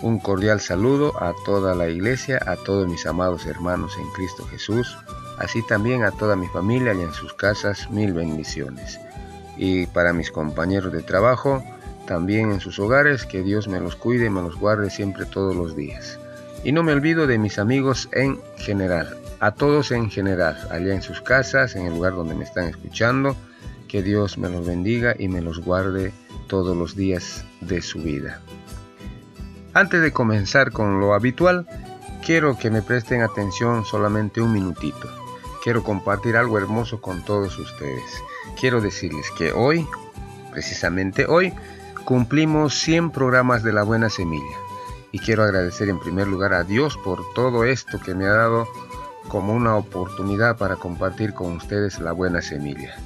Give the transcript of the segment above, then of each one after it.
Un cordial saludo a toda la iglesia, a todos mis amados hermanos en Cristo Jesús, así también a toda mi familia y en sus casas mil bendiciones. Y para mis compañeros de trabajo, también en sus hogares, que Dios me los cuide y me los guarde siempre todos los días. Y no me olvido de mis amigos en general, a todos en general, allá en sus casas, en el lugar donde me están escuchando, que Dios me los bendiga y me los guarde todos los días de su vida. Antes de comenzar con lo habitual, quiero que me presten atención solamente un minutito. Quiero compartir algo hermoso con todos ustedes. Quiero decirles que hoy, precisamente hoy, cumplimos 100 programas de la buena semilla. Y quiero agradecer en primer lugar a Dios por todo esto que me ha dado como una oportunidad para compartir con ustedes la buena semilla.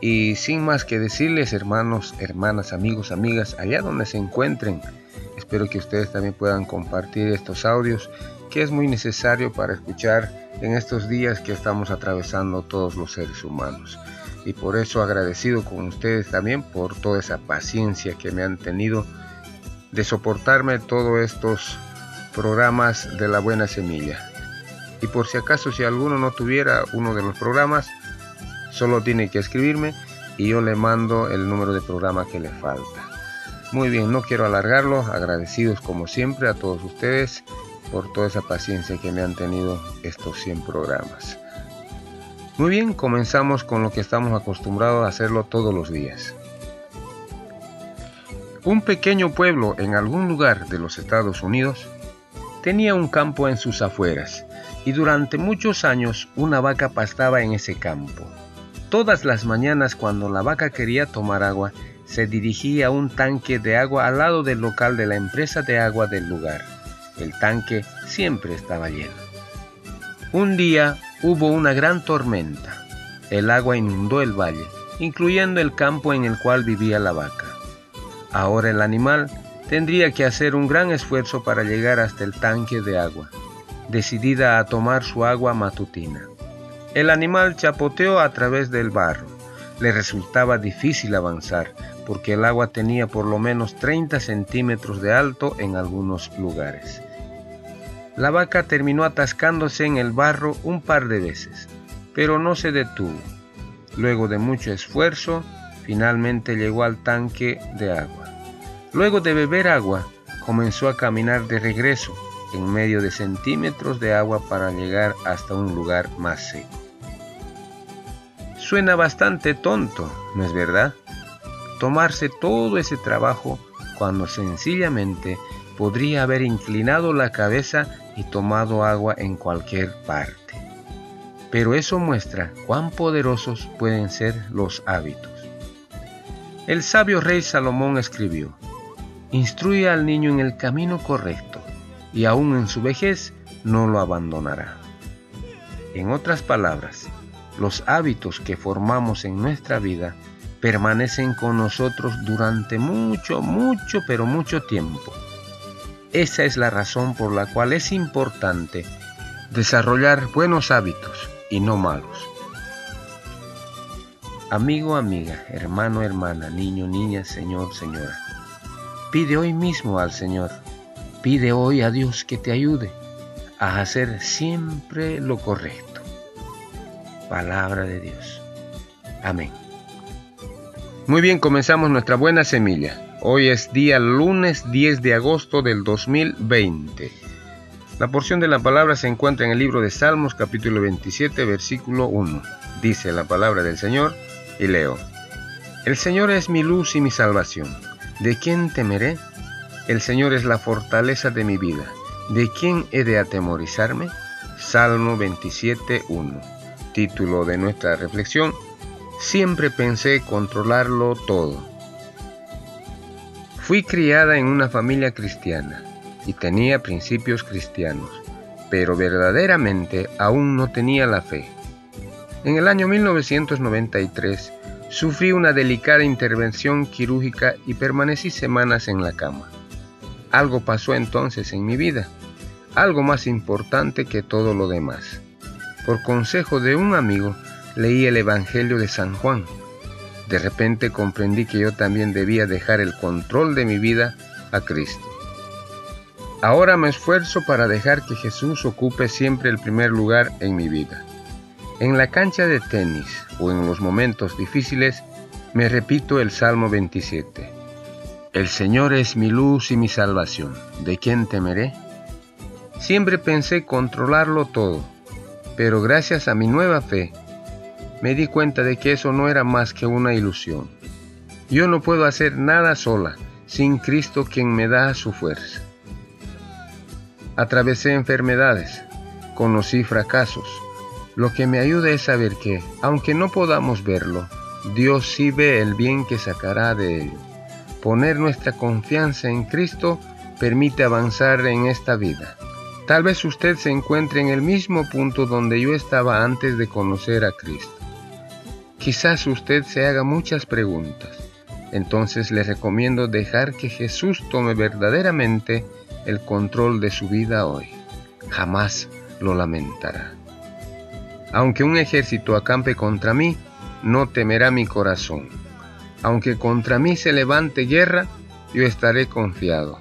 Y sin más que decirles, hermanos, hermanas, amigos, amigas, allá donde se encuentren, Espero que ustedes también puedan compartir estos audios que es muy necesario para escuchar en estos días que estamos atravesando todos los seres humanos. Y por eso agradecido con ustedes también por toda esa paciencia que me han tenido de soportarme todos estos programas de la buena semilla. Y por si acaso si alguno no tuviera uno de los programas, solo tiene que escribirme y yo le mando el número de programa que le falta. Muy bien, no quiero alargarlo, agradecidos como siempre a todos ustedes por toda esa paciencia que me han tenido estos 100 programas. Muy bien, comenzamos con lo que estamos acostumbrados a hacerlo todos los días. Un pequeño pueblo en algún lugar de los Estados Unidos tenía un campo en sus afueras y durante muchos años una vaca pastaba en ese campo. Todas las mañanas cuando la vaca quería tomar agua, se dirigía a un tanque de agua al lado del local de la empresa de agua del lugar. El tanque siempre estaba lleno. Un día hubo una gran tormenta. El agua inundó el valle, incluyendo el campo en el cual vivía la vaca. Ahora el animal tendría que hacer un gran esfuerzo para llegar hasta el tanque de agua, decidida a tomar su agua matutina. El animal chapoteó a través del barro. Le resultaba difícil avanzar, porque el agua tenía por lo menos 30 centímetros de alto en algunos lugares. La vaca terminó atascándose en el barro un par de veces, pero no se detuvo. Luego de mucho esfuerzo, finalmente llegó al tanque de agua. Luego de beber agua, comenzó a caminar de regreso en medio de centímetros de agua para llegar hasta un lugar más seco. Suena bastante tonto, ¿no es verdad? Tomarse todo ese trabajo cuando sencillamente podría haber inclinado la cabeza y tomado agua en cualquier parte. Pero eso muestra cuán poderosos pueden ser los hábitos. El sabio rey Salomón escribió, Instruye al niño en el camino correcto, y aún en su vejez no lo abandonará. En otras palabras, los hábitos que formamos en nuestra vida permanecen con nosotros durante mucho, mucho, pero mucho tiempo. Esa es la razón por la cual es importante desarrollar buenos hábitos y no malos. Amigo, amiga, hermano, hermana, niño, niña, señor, señora. Pide hoy mismo al Señor, pide hoy a Dios que te ayude a hacer siempre lo correcto. Palabra de Dios. Amén. Muy bien, comenzamos nuestra buena semilla. Hoy es día lunes 10 de agosto del 2020. La porción de la palabra se encuentra en el libro de Salmos capítulo 27 versículo 1. Dice la palabra del Señor y leo. El Señor es mi luz y mi salvación. ¿De quién temeré? El Señor es la fortaleza de mi vida. ¿De quién he de atemorizarme? Salmo 27, 1. Título de nuestra reflexión Siempre pensé controlarlo todo. Fui criada en una familia cristiana y tenía principios cristianos, pero verdaderamente aún no tenía la fe. En el año 1993 sufrí una delicada intervención quirúrgica y permanecí semanas en la cama. Algo pasó entonces en mi vida, algo más importante que todo lo demás. Por consejo de un amigo, leí el Evangelio de San Juan. De repente comprendí que yo también debía dejar el control de mi vida a Cristo. Ahora me esfuerzo para dejar que Jesús ocupe siempre el primer lugar en mi vida. En la cancha de tenis o en los momentos difíciles, me repito el Salmo 27. El Señor es mi luz y mi salvación. ¿De quién temeré? Siempre pensé controlarlo todo, pero gracias a mi nueva fe, me di cuenta de que eso no era más que una ilusión. Yo no puedo hacer nada sola, sin Cristo quien me da su fuerza. Atravesé enfermedades, conocí fracasos. Lo que me ayuda es saber que, aunque no podamos verlo, Dios sí ve el bien que sacará de ello. Poner nuestra confianza en Cristo permite avanzar en esta vida. Tal vez usted se encuentre en el mismo punto donde yo estaba antes de conocer a Cristo. Quizás usted se haga muchas preguntas. Entonces le recomiendo dejar que Jesús tome verdaderamente el control de su vida hoy. Jamás lo lamentará. Aunque un ejército acampe contra mí, no temerá mi corazón. Aunque contra mí se levante guerra, yo estaré confiado.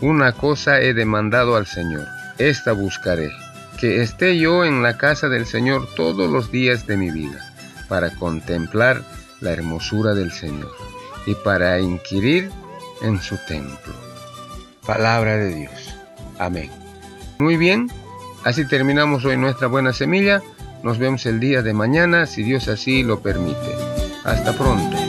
Una cosa he demandado al Señor, esta buscaré, que esté yo en la casa del Señor todos los días de mi vida, para contemplar la hermosura del Señor y para inquirir en su templo. Palabra de Dios. Amén. Muy bien, así terminamos hoy nuestra buena semilla. Nos vemos el día de mañana, si Dios así lo permite. Hasta pronto.